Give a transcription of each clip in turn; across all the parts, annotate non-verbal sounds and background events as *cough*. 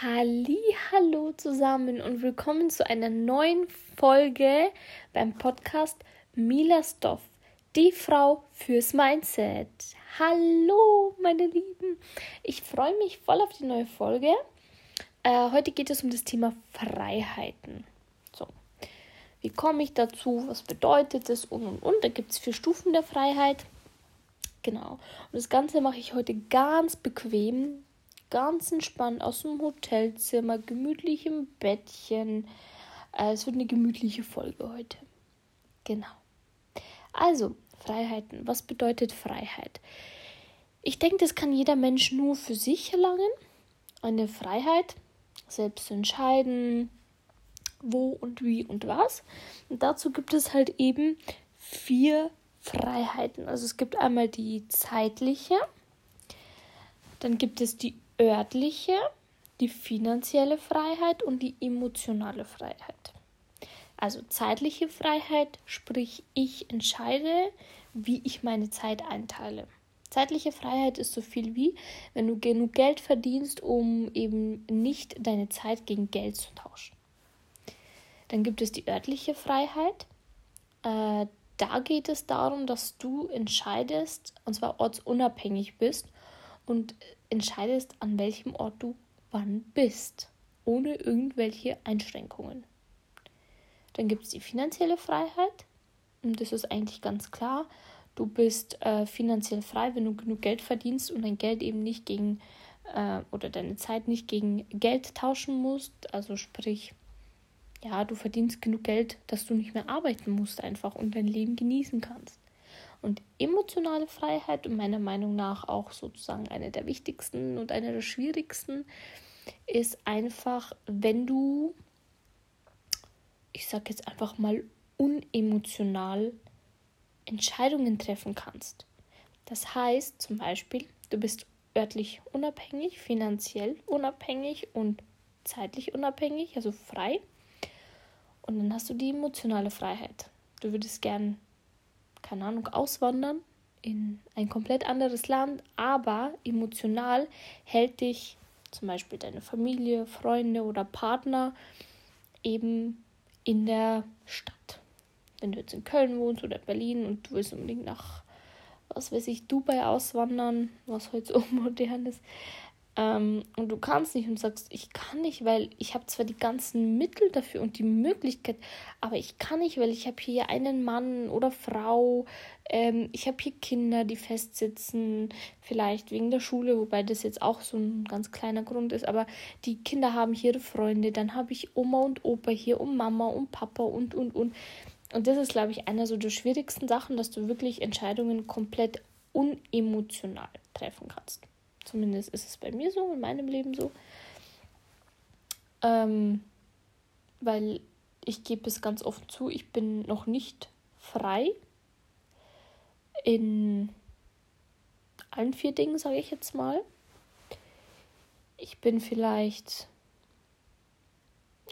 Halli, hallo zusammen und willkommen zu einer neuen Folge beim Podcast Mila Stoff, die Frau fürs Mindset. Hallo, meine Lieben. Ich freue mich voll auf die neue Folge. Äh, heute geht es um das Thema Freiheiten. So, wie komme ich dazu? Was bedeutet es? Und und und. Da gibt es vier Stufen der Freiheit. Genau. Und das Ganze mache ich heute ganz bequem, ganz entspannt aus dem Hotelzimmer, gemütlich im Bettchen. Äh, es wird eine gemütliche Folge heute. Genau. Also, Freiheiten. Was bedeutet Freiheit? Ich denke, das kann jeder Mensch nur für sich erlangen. Eine Freiheit, selbst zu entscheiden, wo und wie und was. Und dazu gibt es halt eben vier Freiheiten. Also es gibt einmal die zeitliche, dann gibt es die örtliche, die finanzielle Freiheit und die emotionale Freiheit. Also zeitliche Freiheit, sprich ich entscheide, wie ich meine Zeit einteile. Zeitliche Freiheit ist so viel wie, wenn du genug Geld verdienst, um eben nicht deine Zeit gegen Geld zu tauschen. Dann gibt es die örtliche Freiheit. Äh, da geht es darum, dass du entscheidest, und zwar ortsunabhängig bist und entscheidest, an welchem Ort du wann bist, ohne irgendwelche Einschränkungen. Dann gibt es die finanzielle Freiheit. Und das ist eigentlich ganz klar. Du bist äh, finanziell frei, wenn du genug Geld verdienst und dein Geld eben nicht gegen äh, oder deine Zeit nicht gegen Geld tauschen musst. Also sprich, ja, du verdienst genug Geld, dass du nicht mehr arbeiten musst einfach und dein Leben genießen kannst. Und emotionale Freiheit und meiner Meinung nach auch sozusagen eine der wichtigsten und eine der schwierigsten ist einfach, wenn du, ich sage jetzt einfach mal, unemotional Entscheidungen treffen kannst. Das heißt zum Beispiel, du bist örtlich unabhängig, finanziell unabhängig und zeitlich unabhängig, also frei. Und dann hast du die emotionale Freiheit. Du würdest gern keine Ahnung, auswandern in ein komplett anderes Land, aber emotional hält dich zum Beispiel deine Familie, Freunde oder Partner eben in der Stadt. Wenn du jetzt in Köln wohnst oder Berlin und du willst unbedingt nach, was weiß ich, Dubai auswandern, was heute so *laughs* modern ist, ähm, und du kannst nicht und sagst, ich kann nicht, weil ich habe zwar die ganzen Mittel dafür und die Möglichkeit, aber ich kann nicht, weil ich habe hier einen Mann oder Frau, ähm, ich habe hier Kinder, die festsitzen, vielleicht wegen der Schule, wobei das jetzt auch so ein ganz kleiner Grund ist, aber die Kinder haben hier ihre Freunde, dann habe ich Oma und Opa hier und Mama und Papa und und und. Und das ist, glaube ich, einer so der schwierigsten Sachen, dass du wirklich Entscheidungen komplett unemotional treffen kannst. Zumindest ist es bei mir so, in meinem Leben so. Ähm, weil ich gebe es ganz offen zu, ich bin noch nicht frei in allen vier Dingen, sage ich jetzt mal. Ich bin vielleicht,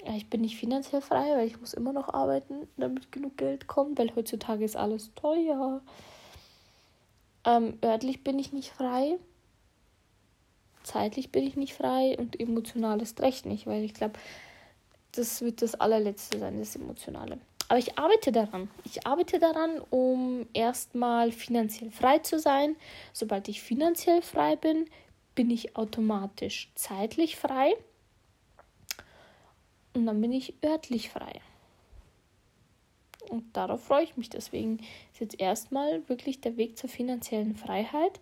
ja, ich bin nicht finanziell frei, weil ich muss immer noch arbeiten, damit genug Geld kommt, weil heutzutage ist alles teuer. Ähm, örtlich bin ich nicht frei, zeitlich bin ich nicht frei und emotional ist recht nicht, weil ich glaube, das wird das allerletzte sein, das Emotionale. Aber ich arbeite daran. Ich arbeite daran, um erstmal finanziell frei zu sein. Sobald ich finanziell frei bin, bin ich automatisch zeitlich frei. Und dann bin ich örtlich frei. Und darauf freue ich mich. Deswegen ist jetzt erstmal wirklich der Weg zur finanziellen Freiheit.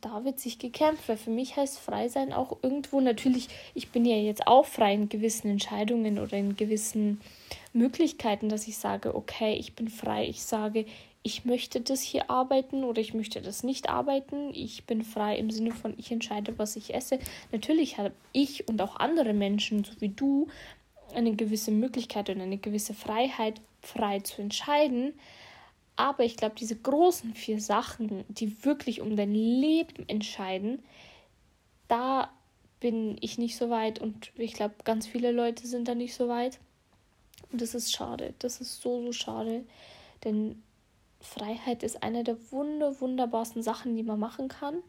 Da wird sich gekämpft, weil für mich heißt frei sein auch irgendwo natürlich, ich bin ja jetzt auch frei in gewissen Entscheidungen oder in gewissen Möglichkeiten, dass ich sage, okay, ich bin frei, ich sage, ich möchte das hier arbeiten oder ich möchte das nicht arbeiten. Ich bin frei im Sinne von, ich entscheide, was ich esse. Natürlich habe ich und auch andere Menschen, so wie du, eine gewisse Möglichkeit und eine gewisse Freiheit, frei zu entscheiden. Aber ich glaube, diese großen vier Sachen, die wirklich um dein Leben entscheiden, da bin ich nicht so weit und ich glaube, ganz viele Leute sind da nicht so weit. Und das ist schade. Das ist so, so schade. Denn Freiheit ist eine der wunder, wunderbarsten Sachen, die man machen kann.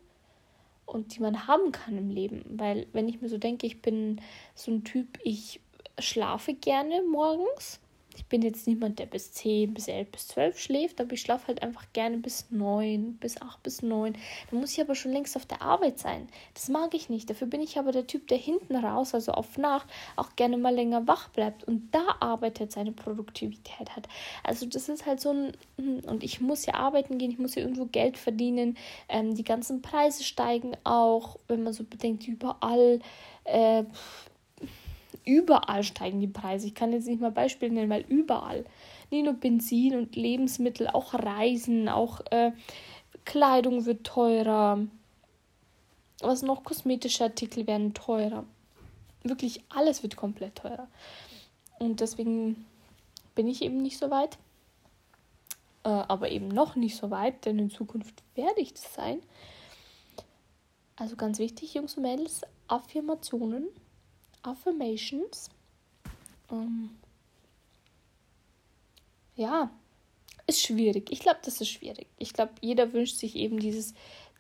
und die man haben kann im Leben. Weil wenn ich mir so denke, ich bin so ein Typ, ich schlafe gerne morgens ich bin jetzt niemand, der bis 10, bis 11, bis 12 schläft, aber ich schlafe halt einfach gerne bis 9, bis 8, bis 9. Dann muss ich aber schon längst auf der Arbeit sein. Das mag ich nicht. Dafür bin ich aber der Typ, der hinten raus, also auf Nacht, auch gerne mal länger wach bleibt und da arbeitet, seine Produktivität hat. Also das ist halt so ein, hm, und ich muss ja arbeiten gehen, ich muss ja irgendwo Geld verdienen. Ähm, die ganzen Preise steigen auch, wenn man so bedenkt, überall. Äh, überall steigen die Preise. Ich kann jetzt nicht mal Beispiele nennen, weil überall. Nicht nur Benzin und Lebensmittel, auch Reisen, auch äh, Kleidung wird teurer. Was noch? Kosmetische Artikel werden teurer. Wirklich alles wird komplett teurer. Und deswegen bin ich eben nicht so weit. Äh, aber eben noch nicht so weit, denn in Zukunft werde ich das sein. Also ganz wichtig, Jungs und Mädels, Affirmationen Affirmations. Ähm, ja, ist schwierig. Ich glaube, das ist schwierig. Ich glaube, jeder wünscht sich eben dieses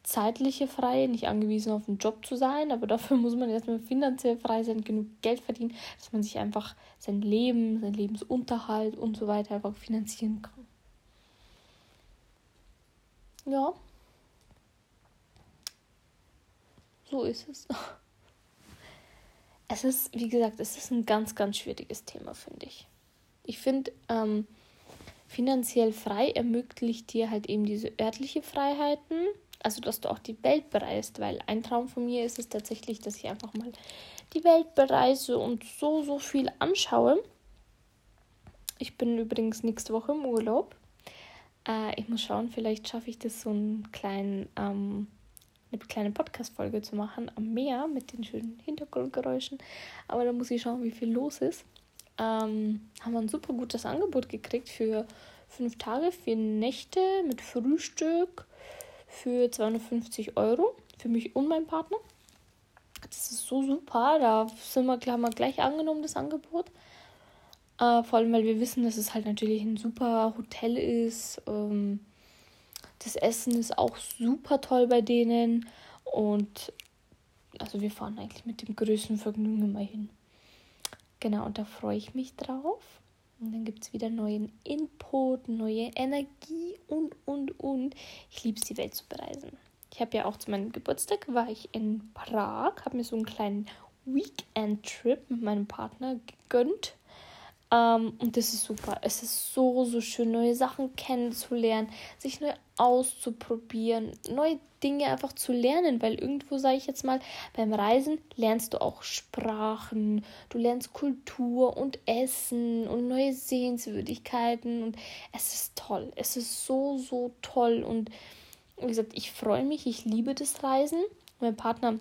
zeitliche Freie, nicht angewiesen auf einen Job zu sein, aber dafür muss man erstmal finanziell frei sein, genug Geld verdienen, dass man sich einfach sein Leben, sein Lebensunterhalt und so weiter einfach finanzieren kann. Ja. So ist es. *laughs* es ist, wie gesagt, es ist ein ganz, ganz schwieriges Thema, finde ich. Ich finde, ähm, finanziell frei ermöglicht dir halt eben diese örtliche Freiheiten, also dass du auch die Welt bereist, weil ein Traum von mir ist es tatsächlich, dass ich einfach mal die Welt bereise und so, so viel anschaue. Ich bin übrigens nächste Woche im Urlaub. Äh, ich muss schauen, vielleicht schaffe ich das so einen kleinen ähm, eine kleine Podcast-Folge zu machen am Meer mit den schönen Hintergrundgeräuschen. Aber da muss ich schauen, wie viel los ist. Ähm, haben wir ein super gutes Angebot gekriegt für fünf Tage, vier Nächte mit Frühstück für 250 Euro für mich und meinen Partner. Das ist so super. Da sind wir, haben wir gleich angenommen, das Angebot. Äh, vor allem, weil wir wissen, dass es halt natürlich ein super Hotel ist. Ähm, das Essen ist auch super toll bei denen. Und also wir fahren eigentlich mit dem größten Vergnügen immer hin. Genau, und da freue ich mich drauf. Und dann gibt es wieder neuen Input, neue Energie und, und, und. Ich liebe es, die Welt zu bereisen. Ich habe ja auch zu meinem Geburtstag, war ich in Prag, habe mir so einen kleinen Weekend-Trip mit meinem Partner gegönnt. Ähm, und das ist super. Es ist so, so schön, neue Sachen kennenzulernen, sich neu auszuprobieren, neue Dinge einfach zu lernen, weil irgendwo, sage ich jetzt mal, beim Reisen lernst du auch Sprachen, du lernst Kultur und Essen und neue Sehenswürdigkeiten und es ist toll. Es ist so, so toll und wie gesagt, ich freue mich, ich liebe das Reisen. Mein Partner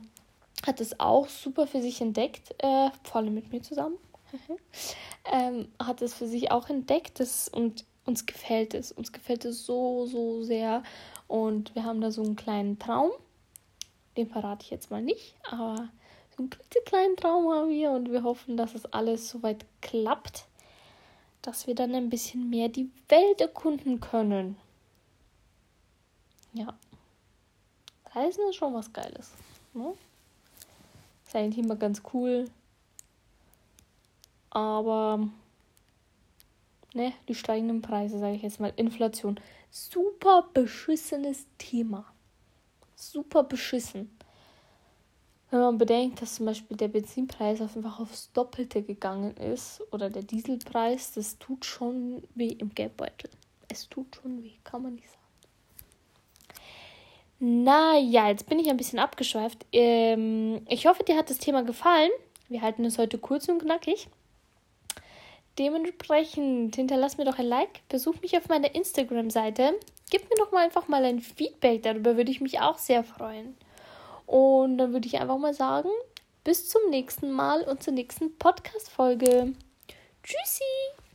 hat es auch super für sich entdeckt, äh, vor allem mit mir zusammen. *laughs* ähm, hat es für sich auch entdeckt das, und uns gefällt es. Uns gefällt es so, so sehr. Und wir haben da so einen kleinen Traum. Den verrate ich jetzt mal nicht, aber so einen kleinen Traum haben wir und wir hoffen, dass es alles soweit klappt, dass wir dann ein bisschen mehr die Welt erkunden können. Ja. Reisen ist schon was Geiles. Ne? Ist eigentlich immer ganz cool, aber ne, die steigenden Preise, sage ich jetzt mal, Inflation, super beschissenes Thema. Super beschissen. Wenn man bedenkt, dass zum Beispiel der Benzinpreis einfach aufs Doppelte gegangen ist oder der Dieselpreis, das tut schon weh im Geldbeutel. Es tut schon weh, kann man nicht sagen. Naja, jetzt bin ich ein bisschen abgeschweift. Ähm, ich hoffe, dir hat das Thema gefallen. Wir halten es heute kurz und knackig. Dementsprechend hinterlass mir doch ein Like, besuch mich auf meiner Instagram-Seite, gib mir doch mal einfach mal ein Feedback, darüber würde ich mich auch sehr freuen. Und dann würde ich einfach mal sagen, bis zum nächsten Mal und zur nächsten Podcast-Folge. Tschüssi!